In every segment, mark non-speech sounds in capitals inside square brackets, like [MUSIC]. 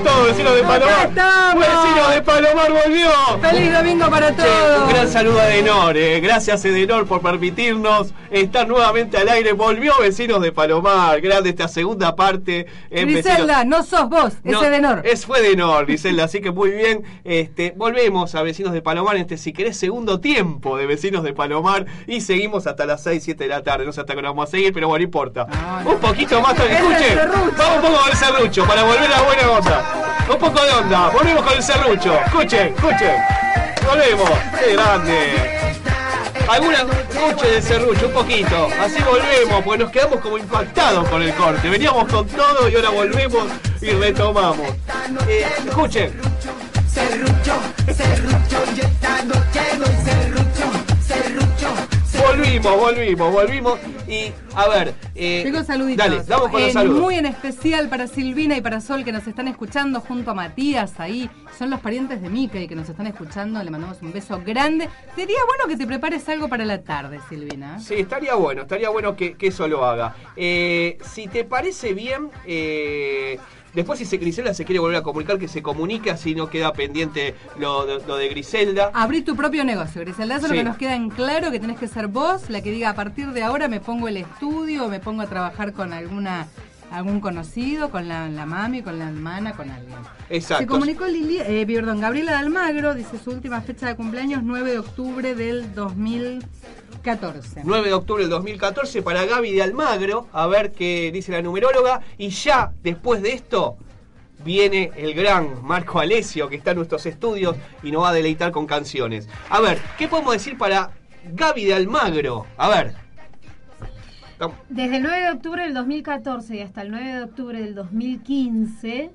Con todo, vecino de Palomar. estamos! Vecino de Palomar volvió. ¡Feliz domingo para todos! un gran saludo a Edenor, eh. gracias Edenor por permitirnos estar nuevamente al aire. Volvió Vecinos de Palomar, grande esta segunda parte. en Griselda, Vecinos- no sos vos, No, es Edenor. Es fue Edenor, Griselda, así que muy bien. Este, volvemos a Vecinos de Palomar en este, si querés, segundo tiempo de Vecinos de Palomar y seguimos hasta las 6, 7 de la tarde. No sé hasta qué hora vamos a seguir, pero bueno, no importa. No, no. Un poquito más, escuchen, vamos un poco el serrucho para volver a la buena onda. Un poco de onda, volvemos con el serrucho. Escuchen, escuchen. Volvemos, qué grande. Alguna noche de serrucho, un poquito. Así volvemos, porque nos quedamos como impactados con el corte. Veníamos con todo y ahora volvemos y retomamos. Eh, escuchen. Volvimos, volvimos, volvimos. Y a ver. eh, Tengo saluditos. Dale, vamos con los Eh, saludos. Muy en especial para Silvina y para Sol que nos están escuchando junto a Matías ahí. Son los parientes de Mickey que nos están escuchando. Le mandamos un beso grande. Sería bueno que te prepares algo para la tarde, Silvina. Sí, estaría bueno, estaría bueno que, que eso lo haga. Eh, si te parece bien, eh, después si se, Griselda se quiere volver a comunicar, que se comunique, así no queda pendiente lo, lo- lo de Griselda. Abrí tu propio negocio, Griselda. Eso es Sí. lo que nos queda en claro, que tenés que ser vos la que diga a partir de ahora me pongo el estudio, me pongo a trabajar con alguna algún conocido, con la, la mami, con la hermana, con alguien. Exacto. Se comunicó Lili, eh, perdón, Gabriela de Almagro, dice su última fecha de cumpleaños, 9 de octubre del 2014. 9 de octubre del 2014 para Gaby de Almagro, a ver qué dice la numeróloga. Y ya después de esto viene el gran Marco Alesio que está en nuestros estudios y nos va a deleitar con canciones. A ver, ¿qué podemos decir para Gaby de Almagro? A ver. Desde el 9 de octubre del 2014 y hasta el 9 de octubre del 2015,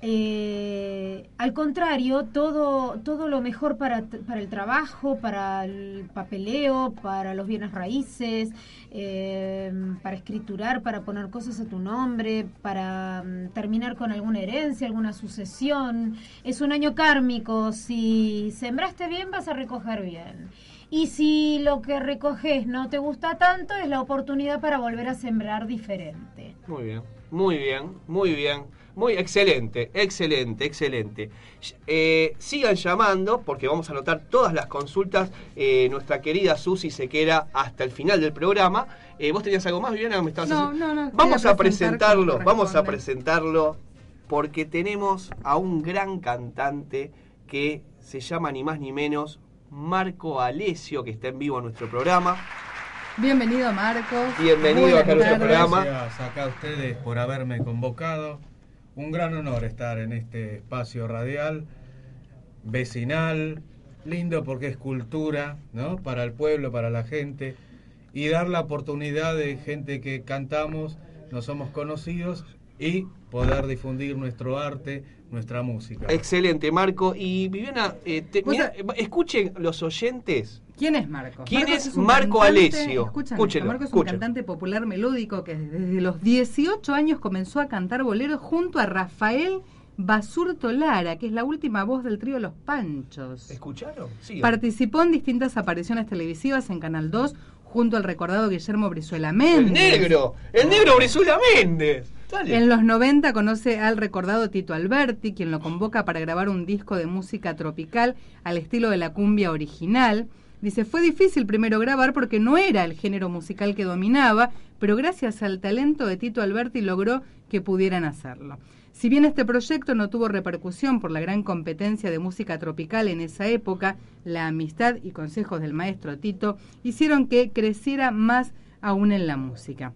eh, al contrario, todo, todo lo mejor para, para el trabajo, para el papeleo, para los bienes raíces, eh, para escriturar, para poner cosas a tu nombre, para mm, terminar con alguna herencia, alguna sucesión. Es un año kármico, si sembraste bien vas a recoger bien. Y si lo que recoges no te gusta tanto, es la oportunidad para volver a sembrar diferente. Muy bien, muy bien, muy bien. Muy excelente, excelente, excelente. Eh, sigan llamando porque vamos a anotar todas las consultas. Eh, nuestra querida Susi se queda hasta el final del programa. Eh, ¿Vos tenías algo más, Viviana? ¿Me estabas No, haciendo- no, no, Vamos a presentarlo, vamos a presentarlo porque tenemos a un gran cantante que se llama ni más ni menos Marco Alesio, que está en vivo en nuestro programa. Bienvenido, Marcos. Bienvenido acá a nuestro programa. Gracias acá a ustedes por haberme convocado. Un gran honor estar en este espacio radial, vecinal, lindo porque es cultura, ¿no? Para el pueblo, para la gente. Y dar la oportunidad de gente que cantamos, no somos conocidos, y poder difundir nuestro arte, nuestra música. Excelente, Marco. Y Viviana, eh, te- mirá, escuchen los oyentes. ¿Quién es Marcos? ¿Quién Marcos es Marco cantante- Alesio? Escuchen Escúchenlo, esto, Marcos es un cantante popular melódico que desde los 18 años comenzó a cantar boleros junto a Rafael Basurto Lara, que es la última voz del trío Los Panchos. ¿Escucharon? Sí. Participó en distintas apariciones televisivas en Canal 2 junto al recordado Guillermo Brizuela El Méndez. negro, el negro Brizuela Méndez. Dale. En los 90 conoce al recordado Tito Alberti, quien lo convoca para grabar un disco de música tropical al estilo de la cumbia original. Dice, fue difícil primero grabar porque no era el género musical que dominaba, pero gracias al talento de Tito Alberti logró que pudieran hacerlo. Si bien este proyecto no tuvo repercusión por la gran competencia de música tropical en esa época, la amistad y consejos del maestro Tito hicieron que creciera más aún en la música.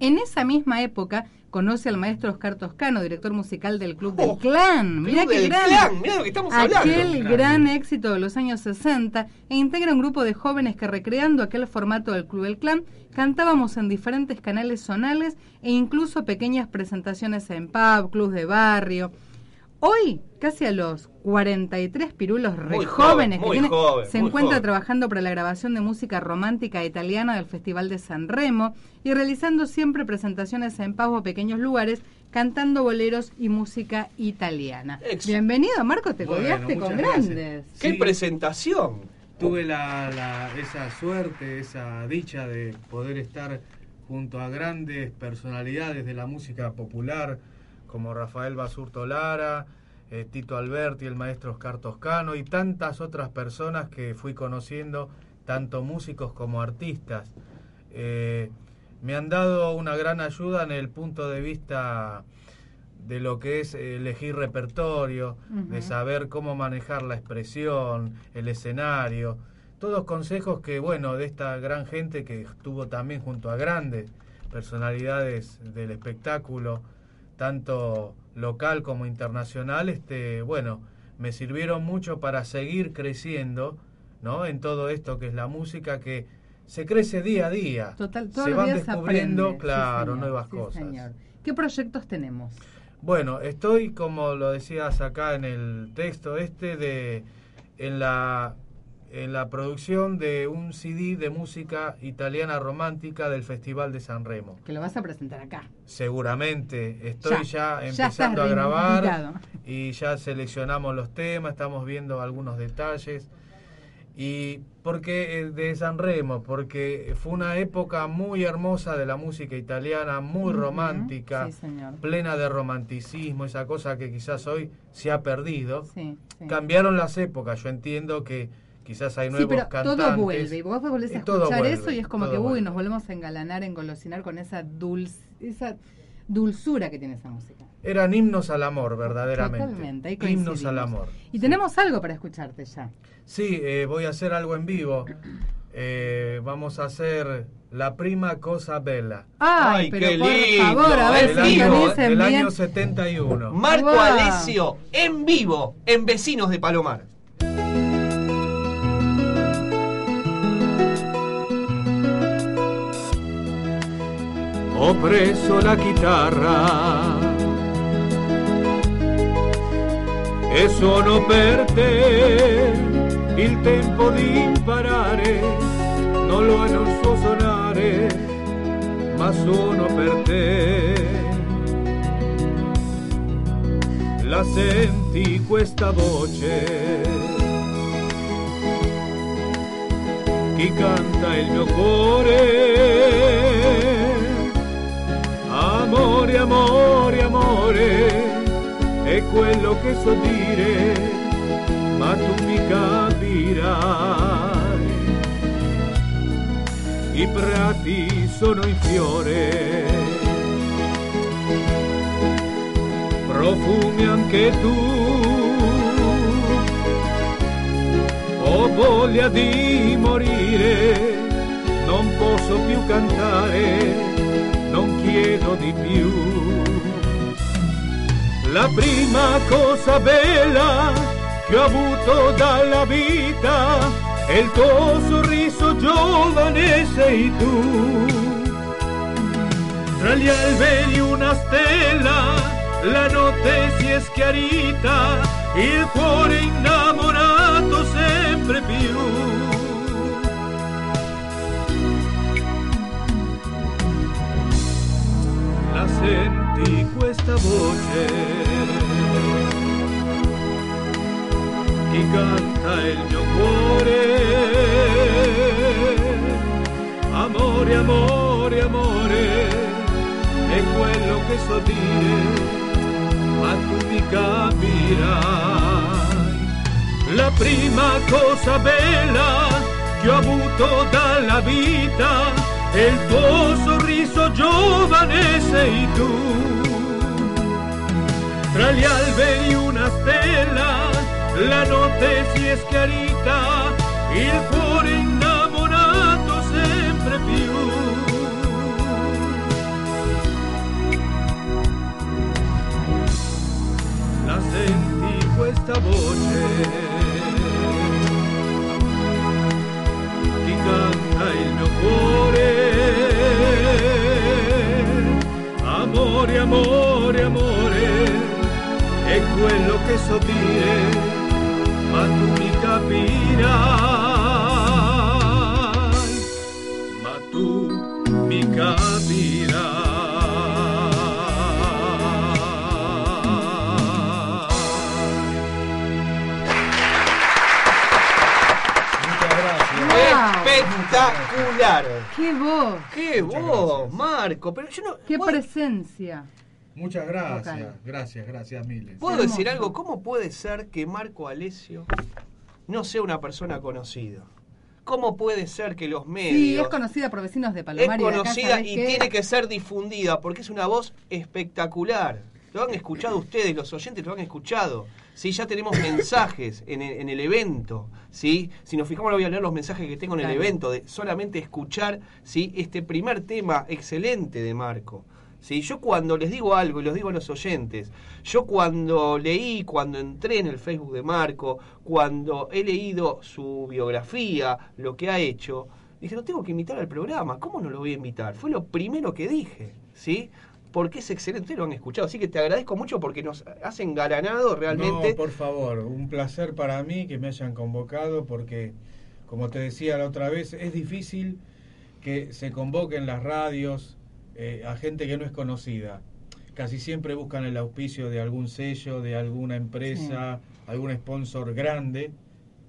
En esa misma época conoce al maestro Oscar Toscano, director musical del Club del Oh, Clan. Mirá Club qué del gran, Clan, mirá lo que estamos aquel gran éxito de los años 60 e integra un grupo de jóvenes que recreando aquel formato del Club del Clan cantábamos en diferentes canales zonales e incluso pequeñas presentaciones en pub, clubs de barrio. Hoy, casi a los 43 pirulos re Muy jóvenes joven, que tiene, joven, se encuentra joven. trabajando para la grabación de música romántica italiana del Festival de San Remo y realizando siempre presentaciones en pavos pequeños lugares, cantando boleros y música italiana. Ex- Bienvenido, Marco, te Bueno, con gracias. grandes. ¡Qué Sí. presentación! Tuve la, la- esa suerte, esa dicha de poder estar junto a grandes personalidades de la música popular, como Rafael Basurto Lara, eh, Tito Alberti, el maestro Oscar Toscano y tantas otras personas que fui conociendo, tanto músicos como artistas. Eh, me han dado una gran ayuda en el punto de vista de lo que es elegir repertorio, de saber cómo manejar la expresión, el escenario, todos consejos que, bueno, de esta gran gente que estuvo también junto a grandes personalidades del espectáculo, tanto local como internacional, este, bueno, me sirvieron mucho para seguir creciendo, ¿no? En todo esto que es la música que se crece día a día. Total, todos se los van días descubriendo, aprende. Sí, claro, señor, nuevas sí, cosas. señor. ¿Qué proyectos tenemos? Bueno, estoy, como lo decías acá en el texto este, de en la en la producción de un CD de música italiana romántica del Festival de San Remo. Que lo vas a presentar acá. Seguramente estoy Ya, empezando a grabar y ya seleccionamos los temas, estamos viendo algunos detalles. Y porque eh, de San Remo, porque fue una época muy hermosa de la música italiana, muy romántica, Sí, plena de romanticismo, esa cosa que quizás hoy se ha perdido. Sí, sí. Cambiaron las épocas, yo entiendo que quizás hay Sí, nuevos pero cantantes. todo vuelve. Y vos volvés a escuchar vuelve, eso y es como que, uy, vuelve. nos volvemos a engalanar, engolosinar con esa, dulz, esa dulzura que tiene esa música. Eran himnos al amor, verdaderamente. Totalmente, ahí himnos al amor. Y tenemos algo para escucharte ya. Sí, eh, voy a hacer algo en vivo. Eh, vamos a hacer La prima cosa bella. Ay, Ay, pero qué por lindo, favor, a ver del si año, organicen del bien. año 71. Marco Wow. Alesio en vivo en Vecinos de Palomar. Ho preso la chitarra e suono per te il tempo di imparare, non lo non so suonare, ma suono per te. La senti questa voce? Chi canta il mio cuore? Amore, amore, amore, è quello che so dire, ma tu mi capirai. I prati sono in fiore, profumi anche tu. Ho voglia di morire, non posso più cantare chiedo di più. La prima cosa bella che ho avuto dalla vita è il tuo sorriso giovane sei tu. Tra gli alberi una stella, la notte si è schiarita, il cuore innamorato sempre più. Senti questa voce? Chi canta il mio cuore? Amore, amore, amore, è quello che so dire, ma tu mi capirai. La prima cosa bella che ho avuto dalla vita è il tuo sorriso giovane sei tu. Tra gli alberi una stella, la notte si è schiarita, il cuore innamorato sempre più. La senti questa voce? chi canta il mio cuore. Amore, amore, è quello sopire, ma tu mi capirai, ma tu mi capirai. Espectacular. ¡Qué voz! ¡Qué voz. Marco! Pero yo no. ¡Qué ¿puedo, presencia! Muchas gracias, gracias, gracias miles. puedo Hermoso. decir algo? ¿Cómo puede ser que Marco Alesio no sea una persona conocida? ¿Cómo puede ser que los medios. Sí, es conocida por vecinos de es Palomar acá, conocida ¿sabés y tiene que ser difundida porque es una voz espectacular. Lo han escuchado ustedes, los oyentes lo han escuchado. Sí, ya tenemos [COUGHS] mensajes en el, en el evento. ¿sí? Si nos fijamos, voy a leer los mensajes que tengo en el evento de solamente escuchar ¿sí? este primer tema excelente de Marco. ¿sí? Yo cuando les digo algo y los digo a los oyentes, yo cuando leí, cuando entré en el Facebook de Marco, cuando he leído su biografía, lo que ha hecho, dije, lo tengo que invitar al programa. ¿Cómo no lo voy a invitar? Fue lo primero que dije, ¿sí? Porque es excelente, lo han escuchado. Así que te agradezco mucho porque nos has engalanado realmente. No, por favor, un placer para mí que me hayan convocado porque, como te decía la otra vez, es difícil que se convoquen las radios eh, a gente que no es conocida. Casi siempre buscan el auspicio de algún sello, de alguna empresa, algún sponsor grande.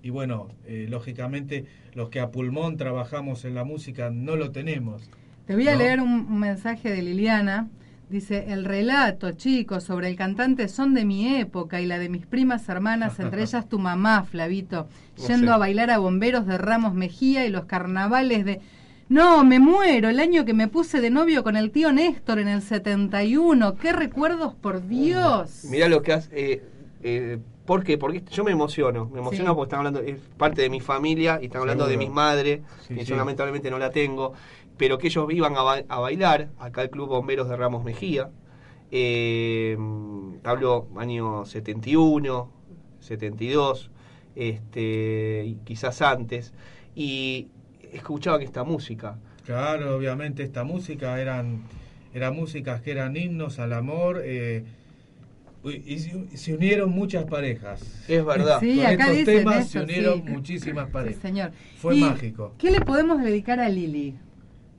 Y bueno, eh, lógicamente los que a pulmón trabajamos en la música no lo tenemos. Te voy a ¿no? leer un, un mensaje de Liliana. Dice, el relato, chicos, sobre el cantante son de mi época y la de mis primas hermanas, entre [LAUGHS] ellas tu mamá, Flavito, No yendo a bailar a bomberos de Ramos Mejía y los carnavales de... No, me muero, el año que me puse de novio con el tío Néstor en el 71. ¡Qué recuerdos, por Dios! Mirá lo que has... Eh, eh, ¿Por qué? Porque yo me emociono. Me emociono Sí. porque están hablando, es parte de mi familia y están hablando de mis madres, Sí, que sí. yo lamentablemente no la tengo, pero que ellos iban a, ba- a bailar acá al Club Bomberos de Ramos Mejía. Eh, hablo año 71, 72, este, y quizás antes, y escuchaban esta música. Claro, obviamente esta música eran, eran músicas que eran himnos al amor eh, y, y se, unieron muchas parejas. Es verdad. Sí, Con acá estos temas eso, se unieron sí. muchísimas Sí, parejas. señor. Fue ¿Y mágico. ¿Qué le podemos dedicar a Lili?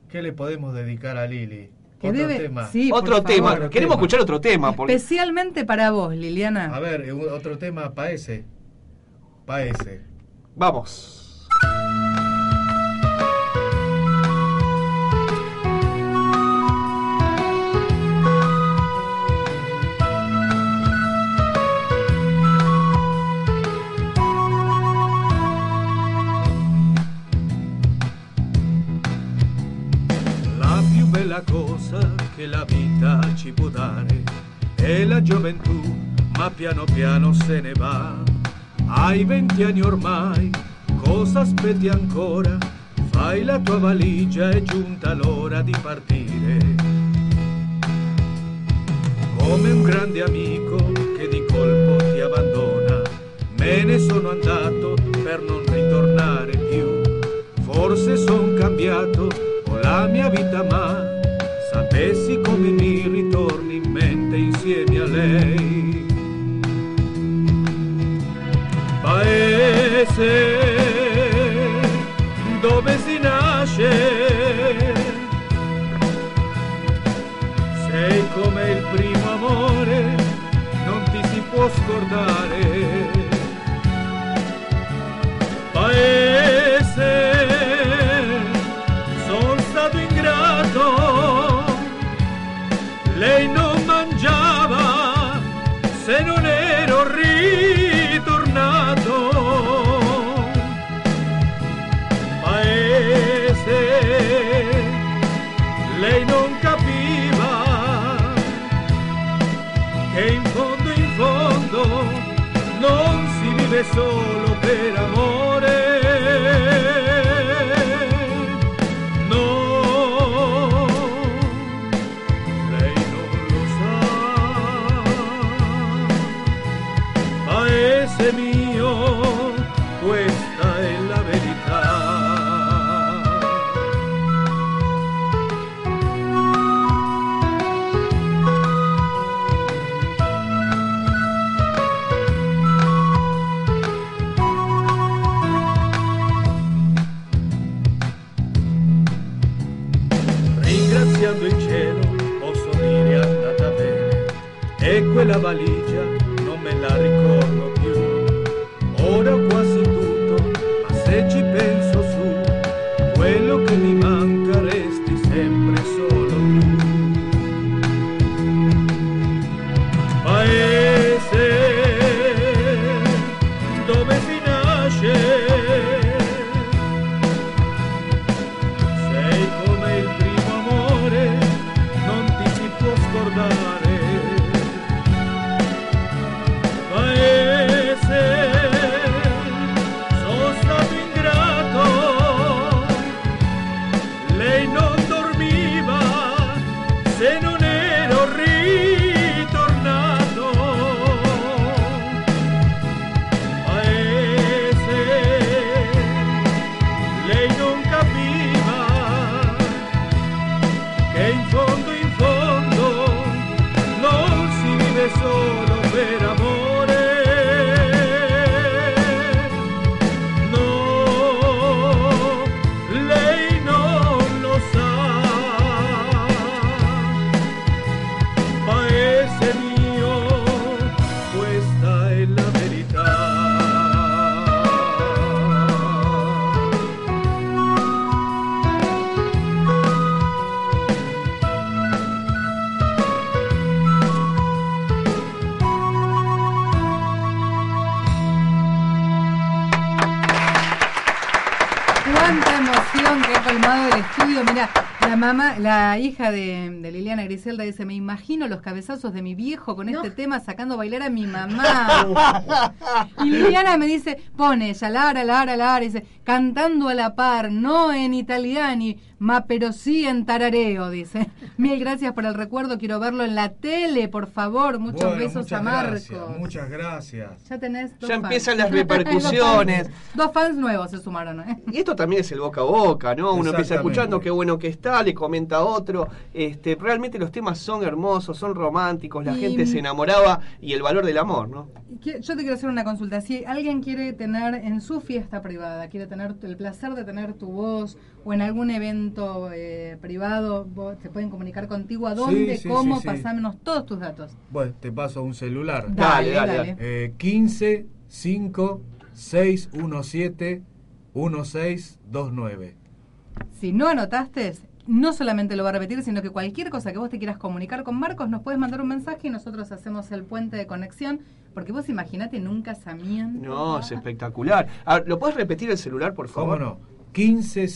¿Qué le podemos dedicar a Lili? Otro debe- tema. sí, por otro tema. favor. Queremos Tema. escuchar otro tema. Porque Especialmente para vos, Liliana. A ver, otro tema para ese. Para ese. Vamos. Che la vita ci può dare è la gioventù, ma piano piano se ne va. Hai venti anni ormai, cosa aspetti ancora? Fai la tua valigia, è giunta l'ora di partire. Come un grande amico che di colpo ti abbandona, me ne sono andato per non ritornare più. Forse son cambiato, ho la mia vita, ma sapessi come mi ritorni in mente insieme a lei. Paese hija de, de Liliana Griselda dice, me imagino los cabezazos de mi viejo con este tema sacando a bailar a mi mamá. [LAUGHS] y Liliana me dice, pone ella, Lara, Lara, Lara, dice, cantando a la par, no en italiani, ma pero sí en tarareo, dice. [LAUGHS] Mil gracias por el recuerdo, quiero verlo en la tele, por favor. Muchos Bueno, besos muchas a Marcos. gracias, muchas gracias. Ya tenés dos Ya fans. empiezan las [LAUGHS] Dos fans. repercusiones. Dos fans nuevos se sumaron, ¿eh? Y esto también es el boca a boca, ¿no? Uno empieza escuchando qué bueno que está, le comenta a otro. Este, realmente los temas son hermosos, son románticos, la Y- gente se enamoraba y el valor del amor, ¿no? Yo te quiero hacer una consulta. Si alguien quiere tener en su fiesta privada, quiere tener el placer de tener tu voz o en algún evento eh, privado, vos- se pueden comunicar contigo. ¿A dónde? Sí, sí, ¿Cómo? sí, sí. Pasámonos todos tus datos. Bueno, te paso un celular. Dale, Dale, dale, dale. Eh, 15 5 617 1629. Si no anotaste, no solamente lo va a repetir, sino que cualquier cosa que vos te quieras comunicar con Marcos, nos puedes mandar un mensaje y nosotros hacemos el puente de conexión. Porque vos imaginate en un casamiento. No, es espectacular. A ver, ¿Lo puedes repetir el celular, por ¿Cómo favor? no? 15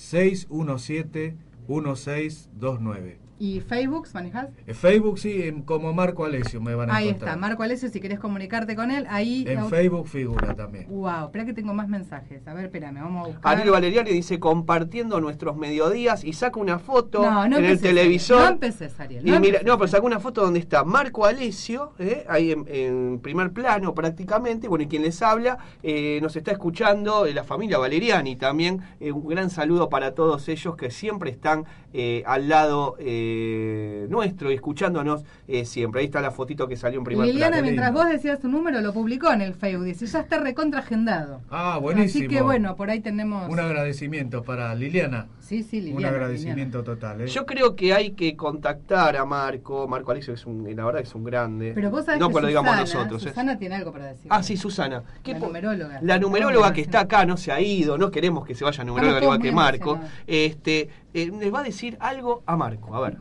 5 617 1629. ¿Y Facebook manejas? En Facebook sí, en- como Marco Alesio me van a Ahí encontrar. está, Marco Alessio, si querés comunicarte con él, ahí... En Facebook figura también. Wow, espera que tengo más mensajes. A ver, espérame, vamos a buscar. Ariel Valeriani dice compartiendo nuestros mediodías y saca una foto No, no en el televisor. No empeces, Ariel, Y no mira, empeces. no, pero sacó una foto donde está Marco Alesio, ¿eh? ahí en, en primer plano prácticamente. Bueno, y quien les habla eh, nos está escuchando eh, la familia Valeriani también. Eh, un gran saludo para todos ellos que siempre están eh, al lado eh, nuestro y escuchándonos eh, siempre. Ahí está la fotito que salió en primer Liliana, plano. mientras vos decías tu número, lo publicó en el Facebook. Dice, ya está recontragendado. Ah, buenísimo. Así que bueno, por ahí tenemos... Un agradecimiento para Liliana. Sí, sí, Liliana. un agradecimiento Liliana. total. ¿eh? Yo creo que hay que contactar a Marco. Marco Alesio es un, la verdad es un grande. Pero vos sabés no que pues lo digamos nosotros. Susana tiene algo para decir. Ah, sí, Susana. ¿Qué La numeróloga. La numeróloga que está acá no se ha ido, no queremos que se vaya numeróloga igual que Marco. Este, eh, les va a decir algo a Marco, a ver.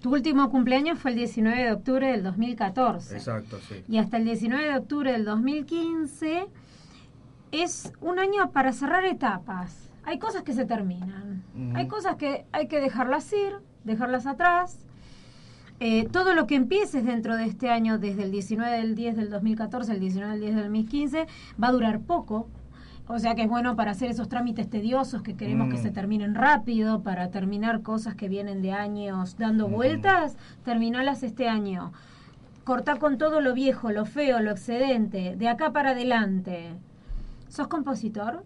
Tu último cumpleaños fue el 19 de octubre del 2014. Exacto, sí. Y hasta el 19 de octubre del 2015 es un año para cerrar etapas. Hay cosas que se terminan. Hay cosas que hay que dejarlas ir, dejarlas atrás. Eh, todo lo que empieces dentro de este año, desde el 19 del 10 del 2014 al 19 del 10 del 2015, va a durar poco. O sea que es bueno para hacer esos trámites tediosos que queremos que Mm. se terminen rápido, para terminar cosas que vienen de años dando Ujú. vueltas, terminalas este año. Cortá con todo lo viejo, lo feo, lo excedente, de acá para adelante. ¿Sos compositor?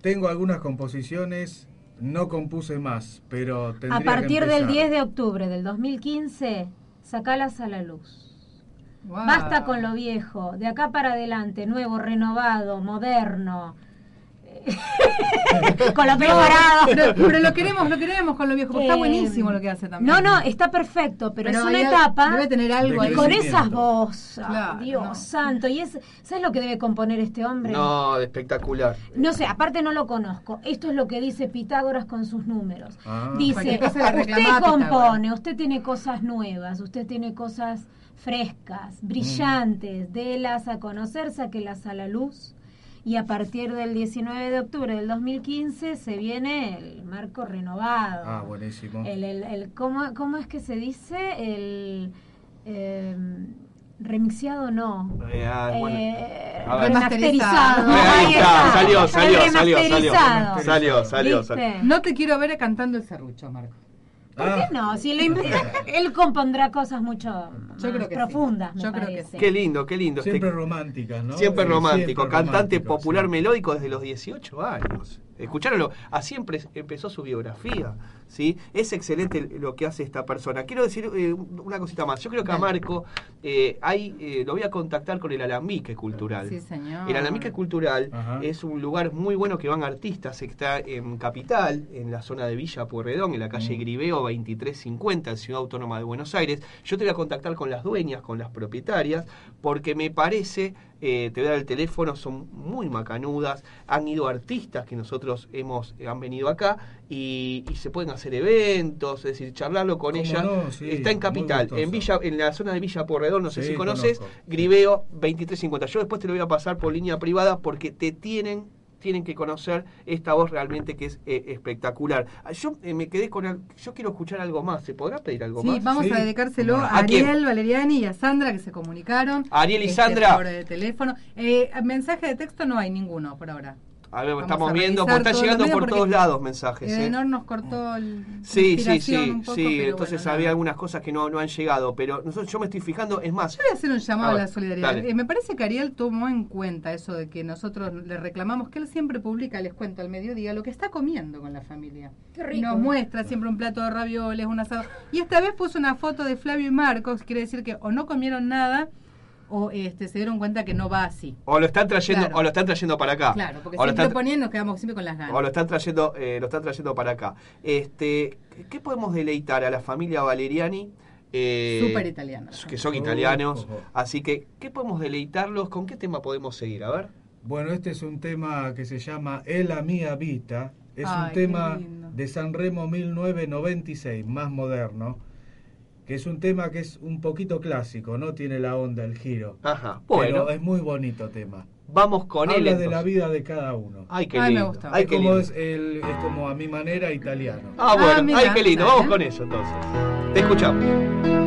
Tengo algunas composiciones, no compuse más, pero tendría A partir que del empezar. 10 de octubre del 2015, sacalas a la luz. Wow. Basta con lo viejo, de acá para adelante, nuevo, renovado, moderno. Eh, [LAUGHS] con los pelos parados. Pero, pero lo queremos, lo queremos con lo viejo, porque está Eh, buenísimo lo que hace también. No, no, está perfecto, pero, Pero es una etapa. debe tener algo ahí. con esas voces. Claro, Dios no. santo. Y es, ¿Sabes lo que debe componer este hombre? No, espectacular. No sé, aparte no lo conozco. Esto es lo que dice Pitágoras con sus números. Ah. Dice, usted compone, usted tiene cosas nuevas, usted tiene cosas frescas, brillantes, délas a conocer, sáquelas a la luz. Y a partir del 19 de octubre del 2015 se viene el marco renovado. Ah, buenísimo. El, el, el- ¿cómo, ¿Cómo es que se dice? El eh, remixeado no. Eh, ah, bueno. Eh, A ver. remasterizado. Remasterizado. Ahí está, salió, El salió, salió, salió. Salió, salió, ¿Viste? salió. No te quiero ver cantando el serrucho, Marco. ¿Por Ah. qué no? Si lo inventa, [LAUGHS] él compondrá cosas mucho más Yo creo que sí. profundas, me Yo creo que sí. Qué lindo, qué lindo. Siempre Este- románticas, ¿no? Siempre Eh, romántico, siempre cantante romántico, popular sí. melódico desde los 18 años. Escucharonlo, así empre- empezó su biografía, ¿sí? Es excelente lo que hace esta persona. Quiero decir eh, una cosita más. Yo creo que a. Marco eh, hay, eh, lo voy a contactar con el Alambique Cultural. Sí, señor. El Alambique Cultural Ajá. es un lugar muy bueno que van artistas. Está en Capital, en la zona de Villa Pueyrredón, en la calle Mm. Griveo 2350, en Ciudad Autónoma de Buenos Aires. Yo te voy a contactar con las dueñas, con las propietarias, porque me parece, eh, te voy a dar el teléfono, son muy macanudas. Han ido artistas que nosotros hemos eh, han venido acá y, y se pueden hacer eventos, es decir, charlarlo con ¿Cómo ella. no? Sí, Está en Capital, en Villa, en la zona de Villa Pueyrredón, no sé Sí, si conoces, conozco. Griveo 2350. Yo después te lo voy a pasar por línea privada porque te tienen tienen que conocer esta voz realmente que es eh, espectacular. Ah, Yo eh, me quedé con al- yo quiero escuchar algo más. ¿Se podrá pedir algo Sí, más? vamos Sí. a dedicárselo ¿A a Ariel quién? Valeriani y a Sandra que se comunicaron. Ariel y este, Sandra. Por teléfono. Eh, mensaje de texto no hay ninguno por ahora. A ver, Vamos estamos a viendo, porque está llegando por todos lados mensajes. Eh, ¿eh? Nor nos cortó el, Sí, sí, sí, un poco, sí. Entonces bueno, había algunas cosas que no, no han llegado, pero nosotros, yo me estoy fijando, es más, Yo voy a hacer un llamado A la solidaridad. Eh, me parece que Ariel tomó en cuenta eso de que nosotros le reclamamos que él siempre publica, les cuento al mediodía, lo que está comiendo con la familia. Qué rico. Y nos muestra siempre un plato de ravioles, un asado. Y esta vez puso una foto de Flavio y Marcos, quiere decir que o no comieron nada o este, se dieron cuenta que no va así. o lo están trayendo, Claro. o lo están trayendo para acá. Claro, porque o lo siempre están, ponían nos quedamos siempre con las ganas. o lo están trayendo, eh, lo están trayendo para acá. Este, ¿qué podemos deleitar a la familia Valeriani? Eh, Súper italianos. Que son italianos. oh, oh. Así que, ¿qué podemos deleitarlos? ¿Con qué tema podemos seguir? A ver. Bueno, este es un tema que se llama Ela Mia Vita. Es Ay, un tema lindo. de Sanremo 1996, más moderno. Que es un tema que es un poquito clásico, no tiene la onda, el giro. Ajá. Bueno, Pero es muy bonito tema. vamos con él. Habla de la vida de cada uno. Ay, qué Ay, me lindo. gusta. Ay, es, qué como lindo. es, el- es como a mi manera italiano. Ah, Ah, bueno, mira, ay, qué lindo. dale. Vamos con eso entonces. Te escuchamos.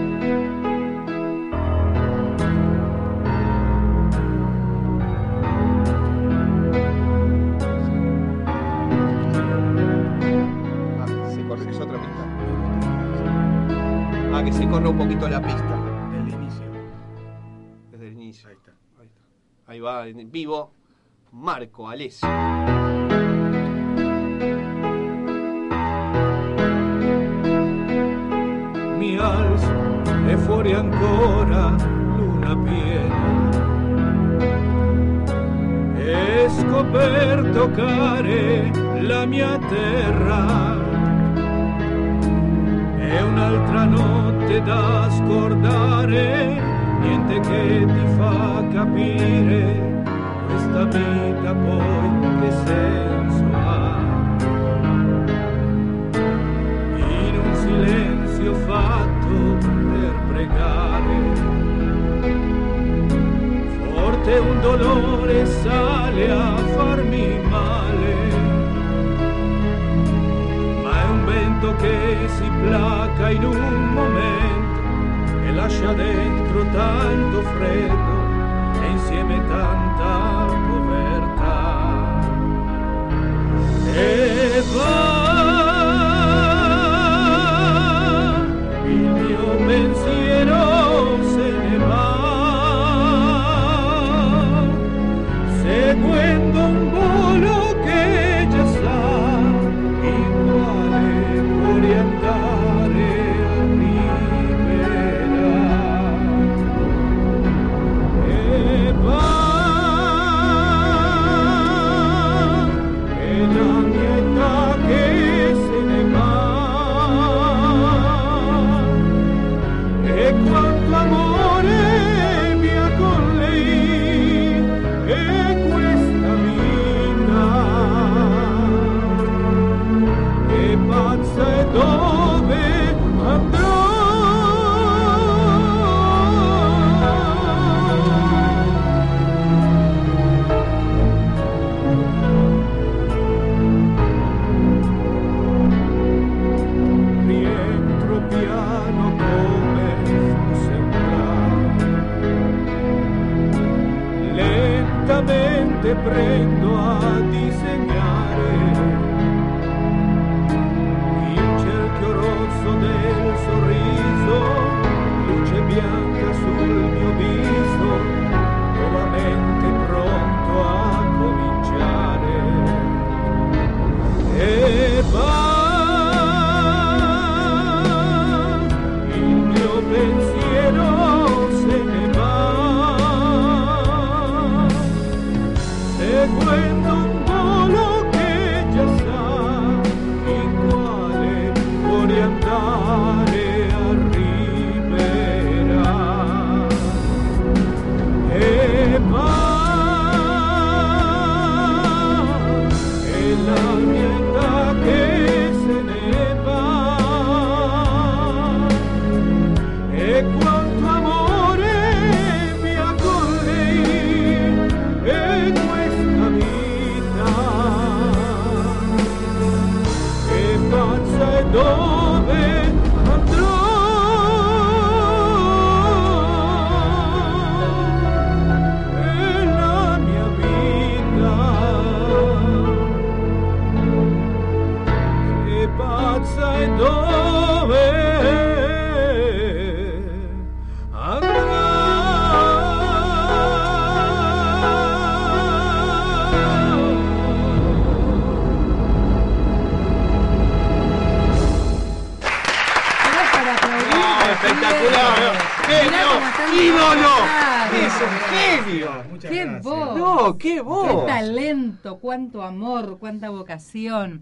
Un poquito la pista. El inicio. Desde el inicio. Ahí está. Ahí, está. Ahí va en vivo Marco Alessio. mi alzo e fuori ancora luna piena e scoperto care la mia terra è un'altra notte da scordare niente che ti fa capire questa vita poi che senso momento e lascia dentro tanto freddo e insieme tanta vocación!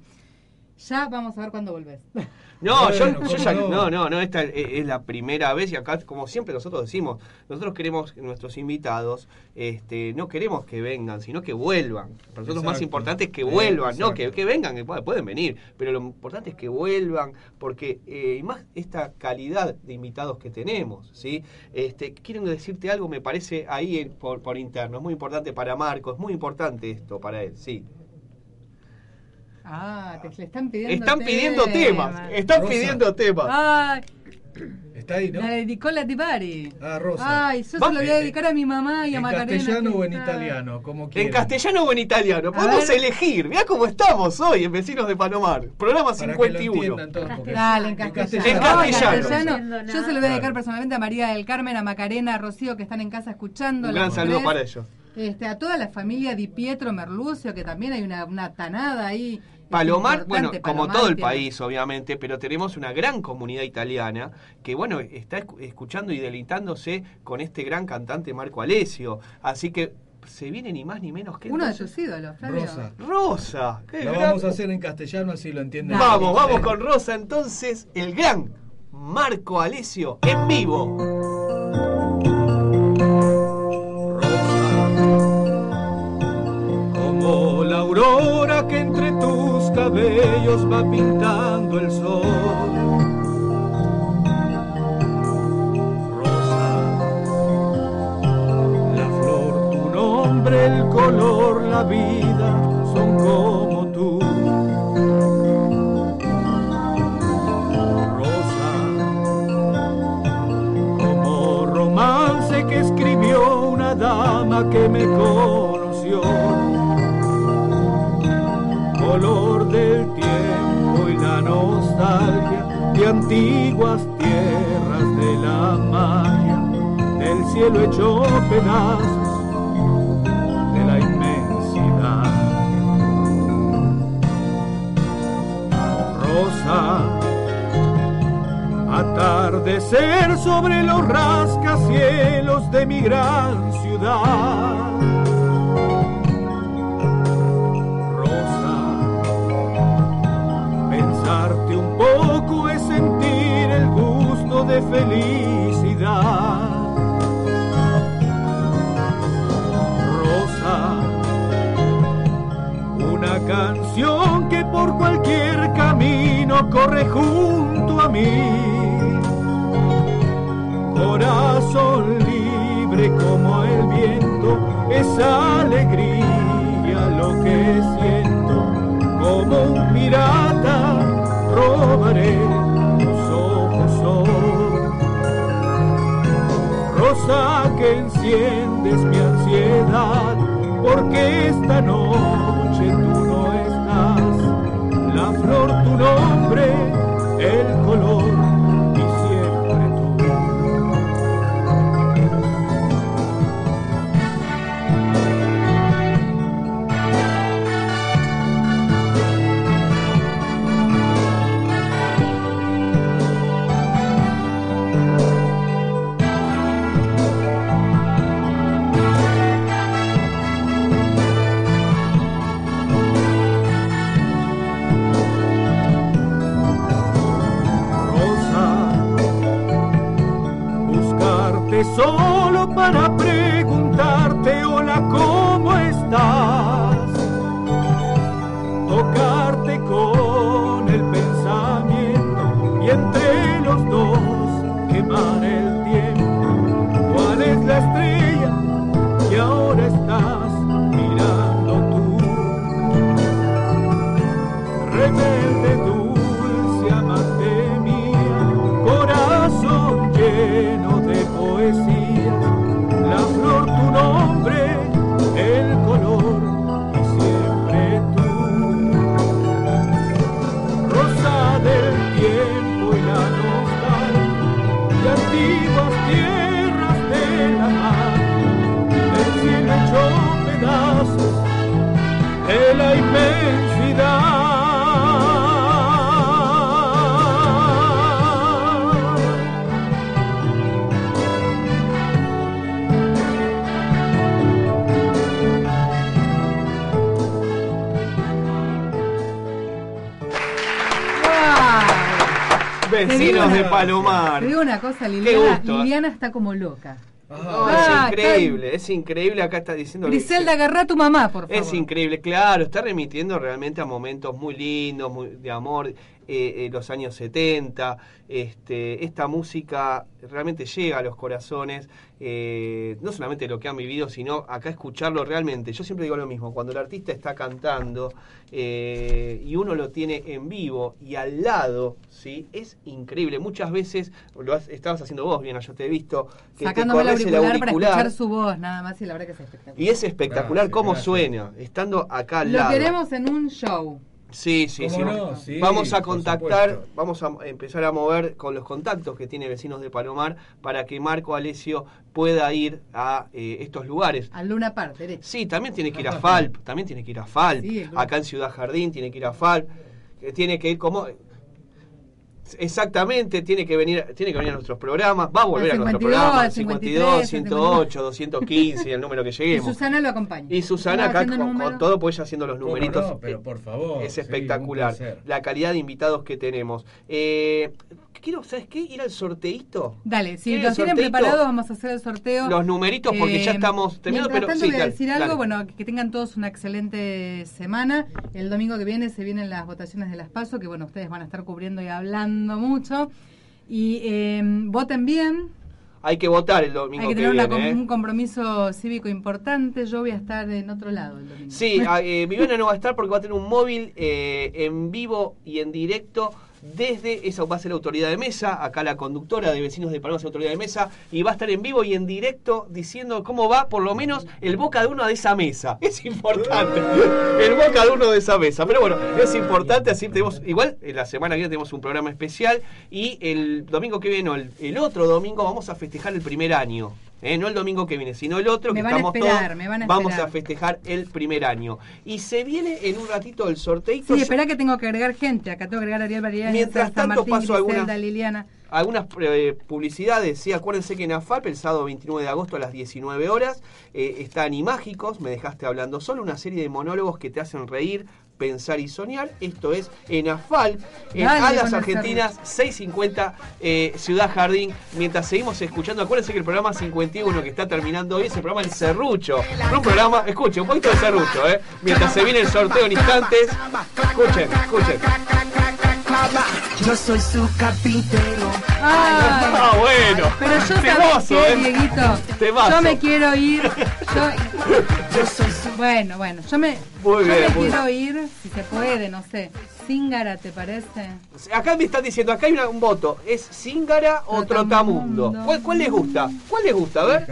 Ya vamos a ver cuándo volvés. [LAUGHS] No, yo, Bueno, yo ¿cómo ya, no? no, no, no, esta es, es la primera vez y acá, como siempre nosotros decimos, nosotros queremos que nuestros invitados, este, no queremos que vengan, sino que vuelvan. Para nosotros más Exacto. importante es que Eh, vuelvan, no que, vengan, que pueden, venir, pero lo importante es que vuelvan, porque eh, y más esta calidad de invitados que tenemos, ¿sí? Este, quieren decirte algo, me parece ahí por, por interno, es muy importante para Marco, es muy importante esto para él, sí. Ah, te le están pidiendo Están pidiendo temas, están Rosa. pidiendo temas. Ay, Está ahí, ¿no? la dedicó la Tibari. Ah, Rosa. Ay, yo se lo voy a dedicar a mi mamá y a ¿En Macarena. castellano que o en está- italiano? Como En quieran. castellano o en italiano, podemos elegir. Mirá cómo estamos hoy en Vecinos de Palomar. Programa Para que lo 51. entiendan todos, porque- Dale, en En castellano. castellano. En castellano. Yo se lo voy a dedicar Claro. personalmente a María del Carmen, a Macarena, a Rocío, que están en casa escuchando. Un gran saludo para ellos. Este, a toda la familia Di Pietro Merlucio, que también hay una, una tanada ahí. Palomar, bueno, como todo el tiene- país, obviamente, pero tenemos una gran comunidad italiana que, bueno, está escu- escuchando y deleitándose con este gran cantante Marco Alesio. Así que se viene ni más ni menos que Uno de tus ídolos, Flavio. Rosa. Rosa. qué Lo gran- vamos a hacer en castellano así lo entienden. Vamos, vamos con Rosa entonces, el gran Marco Alesio en vivo. La aurora que entre tus cabellos va pintando el sol. Rosa, la flor, tu nombre, el color, la vida son como tú. Rosa, como romance que escribió una dama que me conoció. De la magia, del cielo hecho pedazos de la inmensidad. Rosa, atardecer sobre los rascacielos de mi gran ciudad. de felicidad. Rosa, una canción que por cualquier camino corre junto a mí. Corazón libre como el viento, es alegría lo que siento, como un pirata robaré Rosa que enciendes mi ansiedad porque esta noche tú no estás. La flor tu nombre el color Palomar. Te digo una cosa, Liliana. Liliana está como loca. Ah, es increíble, es increíble. Acá está diciendo. Griselda, agarrá a tu mamá, por favor. Es increíble, claro, está remitiendo realmente a momentos muy lindos, muy de amor, eh, eh, los años 70. Este, esta música realmente llega a los corazones, eh, no solamente lo que han vivido, sino acá escucharlo realmente. Yo siempre digo lo mismo, cuando el artista está cantando eh, y uno lo tiene en vivo y al lado, ¿sí? es increíble. Muchas veces, lo has- estabas haciendo vos, bien, yo te he visto, que Sacándome te el auricular, para escuchar su voz, nada más, y la verdad que es espectacular. Y es espectacular Gracias, cómo gracias. suena, estando acá al Lo lado. queremos en un show. Sí, sí, ¿Cómo sí. no? Sí, vamos a contactar, vamos a empezar a mover con los contactos que tiene Vecinos de Palomar para que Marco Alesio pueda ir a eh, estos lugares. Al Luna Park, derecho. Sí, también tiene que ir a Falp, también tiene que ir a Falp. Sí, Acá en Ciudad Jardín tiene que ir a Falp. que Tiene que ir como Exactamente, tiene que venir, tiene que venir a nuestros programas, va a volver Al a nuestro 52, programa, al 52, 53, 108, 215, el número que Y lleguemos. Susana lo acompaña. Y Susana acá con, todo, pues ella haciendo los ¿Cómo numeritos. no? Pero por favor. Es espectacular. la calidad de invitados que tenemos. Eh, quiero, ¿sabes qué? Ir al sorteito. Dale, si ¿Quieren lo el tienen preparados, vamos a hacer el sorteo. Los numeritos, porque ya estamos terminando, pero tanto sí, voy a decir dale. algo, bueno, que tengan todos una excelente semana. El domingo que viene se vienen las votaciones de las PASO, que bueno, ustedes van a estar cubriendo y hablando mucho. Y eh, voten bien, Hay que votar el domingo hay que tener viene. ¿eh? un compromiso cívico importante. Yo voy a estar en otro lado el domingo. Sí, a- [LAUGHS] eh, Viviana no va a estar porque va a tener un móvil eh, en vivo y en directo desde, esa va a ser la autoridad de mesa, acá la conductora de Vecinos de Paloma es autoridad de mesa, y va a estar en vivo y en directo diciendo cómo va por lo menos el boca de uno de esa mesa. [LAUGHS] Es importante, [LAUGHS] el boca de uno de esa mesa. Pero bueno, es importante, así tenemos, igual en la semana que viene tenemos un programa especial y el domingo que viene, el, el otro domingo vamos a festejar el primer año. ¿Eh? No el domingo que viene, sino el otro Me que van a estamos esperar, todos. me van a vamos esperar. a festejar el primer año. Y se viene en un ratito el sorteito. Sí, espera que tengo que agregar gente. Acá tengo que agregar a Ariel Variedad, Mientras tanto, paso Griselda, algunas- Liliana. Algunas eh, publicidades, sí, acuérdense que en AFAP el sábado 29 de agosto a las 19 horas eh, está Animágicos, me dejaste hablando solo, una serie de monólogos que te hacen reír, pensar y soñar. Esto es en AFAL, en Dale, Alas Argentinas 650 eh, Ciudad Jardín. Mientras seguimos escuchando, acuérdense que el programa 51 que está terminando hoy es el programa El Serrucho. Un programa, escuchen, un poquito de Serrucho, ¿eh? Mientras se viene el sorteo en instantes, escuchen, escuchen. Yo soy su carpintero. Ay, Ah, bueno. pero yo Temazo, qué, ¿eh? Dieguito. Temazo. Yo me quiero ir. Yo, bueno, bueno, yo me, Muy yo bien, me muy quiero ir, si se puede, no sé. Zingara, ¿te parece? Acá me están diciendo, acá hay una- un voto. ¿Es Zingara o Trotamundo. Trotamundo? ¿Cuál, cuál les gusta? ¿Cuál les gusta? A ver.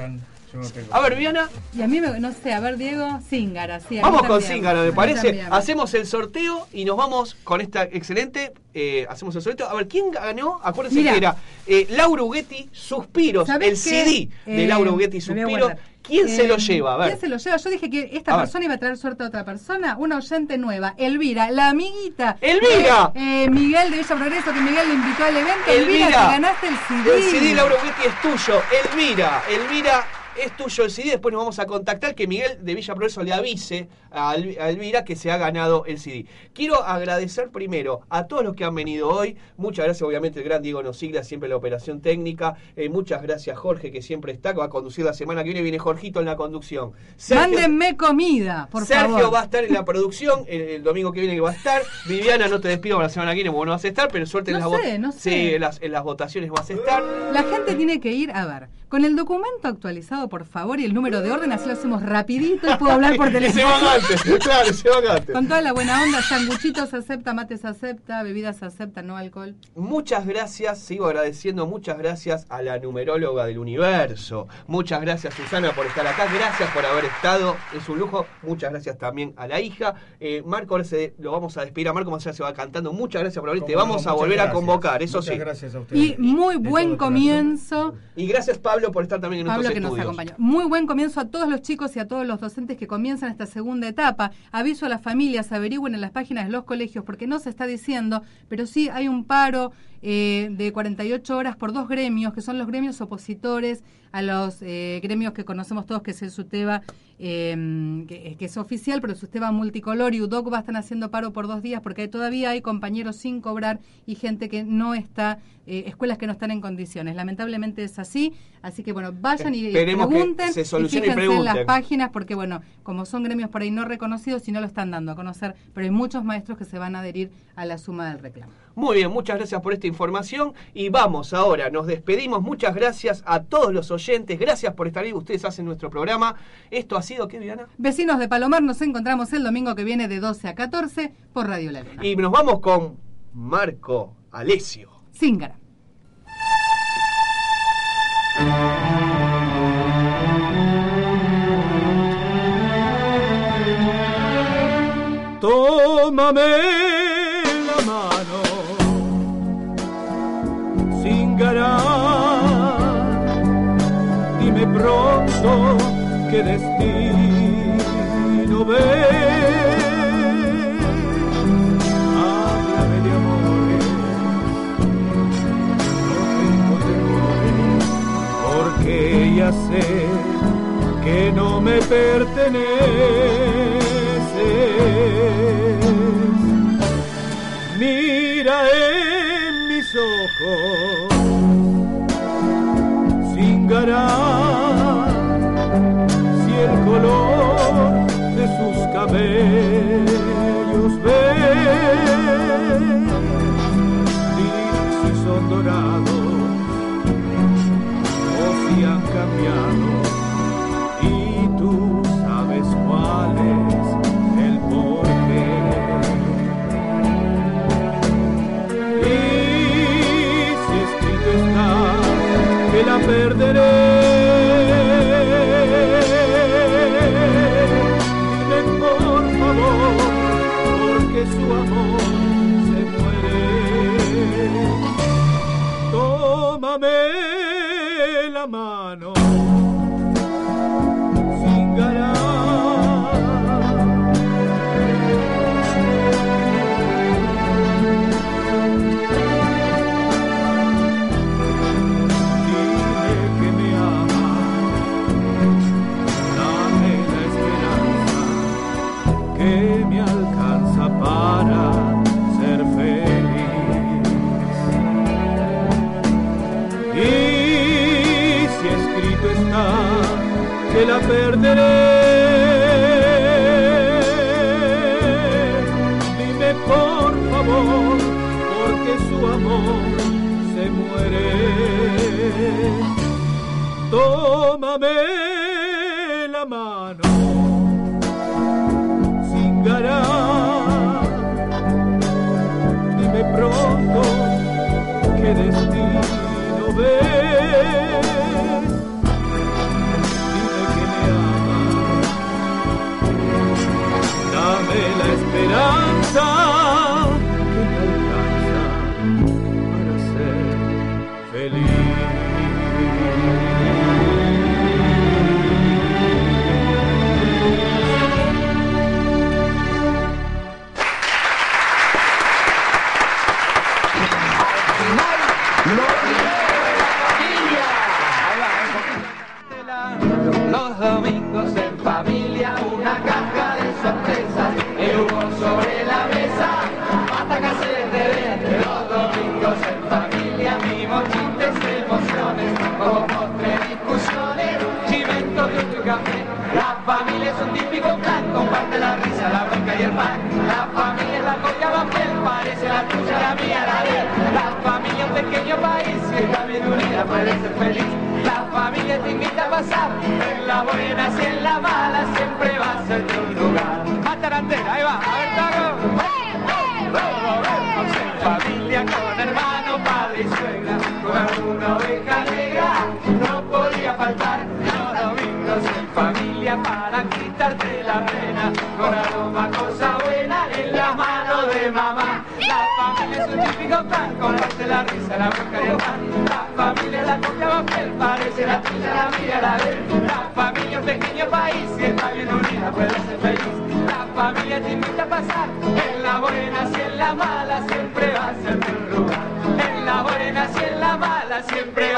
Yo no tengo. A ver, Viana. Y a mí, me, no sé, a ver, Diego, Zingara, sí. Vamos con. Zingara, me parece. también. Hacemos el sorteo y nos vamos con esta excelente. eh, hacemos el sorteo. A ver, ¿quién ganó? Acuérdense que era eh, Laura Uguetti, Suspiros, ¿Sabés el qué? CD de Eh, Laura a Suspiros. ¿Quién se Eh, lo lleva? A ver. ¿Quién se lo lleva? Yo dije que esta A ver. persona iba a traer suerte a otra persona, una oyente nueva, Elvira, la amiguita. ¡Elvira! de, eh, Miguel de Villa Progreso, que Miguel le invitó al evento. Elvira, Elvira. te ganaste el CD. El CD Laura Uguetti es tuyo. Elvira, Elvira. Es tuyo el CD, después nos vamos a contactar que Miguel de Villa Progreso le avise a Elvi- a Elvira que se ha ganado el CD. Quiero agradecer primero a todos los que han venido hoy. Muchas gracias, obviamente, el gran Diego Nosigla, siempre la operación técnica. Eh, muchas gracias, Jorge, que siempre está, que va a conducir la semana que viene. Viene Jorgito en la conducción. Sergio- Mándenme comida, por Sergio favor. va a estar en la producción el, el domingo que viene que va a estar. Viviana, no te despido para la semana que viene porque no vas a estar, pero suerte en las sé, Sí, sé. en las, en las votaciones vas a estar. La gente tiene que ir, a ver, con el documento actualizado, por favor, y el número de orden, así lo hacemos rapidito y puedo hablar por [LAUGHS] Y se teléfono. van antes, claro, se van antes. Con toda la buena onda, sanguchitos se acepta, mates se acepta, bebidas se acepta, no alcohol. Muchas gracias, sigo agradeciendo, muchas gracias a la numeróloga del universo. Muchas gracias Susana por estar acá, gracias por haber estado, es un lujo. Muchas gracias también a la hija. Eh, Marco, ahora se- lo vamos a despedir a Marco, más allá se va cantando. Muchas gracias por venir, te Cómo no, vamos a volver a convocar, eso Muchas sí. gracias a ustedes. Y muy De buen comienzo. Y gracias Pablo por estar también en Pablo nuestros que nos acompañó. Muy buen comienzo a todos los chicos y a todos los docentes que comienzan esta segunda etapa. Aviso a las familias, averigüen en las páginas de los colegios, porque no se está diciendo, pero sí hay un paro eh, de 48 horas por dos gremios, que son los gremios opositores a los eh, gremios que conocemos todos, que es el SUTEBA, eh, que, que es oficial, pero el SUTEBA multicolor y UDOCBA están haciendo paro por dos días porque todavía hay compañeros sin cobrar y gente que no está, eh, escuelas que no están en condiciones. Lamentablemente es así, así que bueno, vayan y Esperemos que pregunten se y solucione y fíjense en las pregunten. páginas porque bueno, como son gremios por ahí no reconocidos y no lo están dando a conocer, pero hay muchos maestros que se van a adherir a la suma del reclamo. Muy bien, muchas gracias por esta información y vamos ahora, nos despedimos, muchas gracias a todos los oyentes, gracias por estar ahí, ustedes hacen nuestro programa. Esto ha sido, ¿qué, Viviana? Vecinos de Palomar, nos encontramos el domingo que viene de 12 a 14 por Radio La Luna. Y nos vamos con Marco Alesio. Zíngara. Tómame ganar. Dime pronto qué destino ves. Háblame de amores, no tengo temores, porque ya sé que no me perteneces. Mira en mis ojos, que me alcanza para ser feliz. Y si escrito está que la perderé, dime por favor, porque su amor se muere. Tómame. Ser feliz. La familia te invita a pasar, en la buena y en la mala, siempre va a ser tu lugar. Matarantera, ahí va, a ver, taco. En familia con hermano, padre y suegra, con alguna oveja negra, no podía faltar los domingos familia para quitarte la pena, la risa, la boca pan. La familia la copia papel, parece la tuya, la mía, la de. La familia un pequeño país, que está bien unida, puede ser feliz. La familia te invita a pasar, en la buena y en la mala, siempre va a ser lugar. En la buena y en la mala, siempre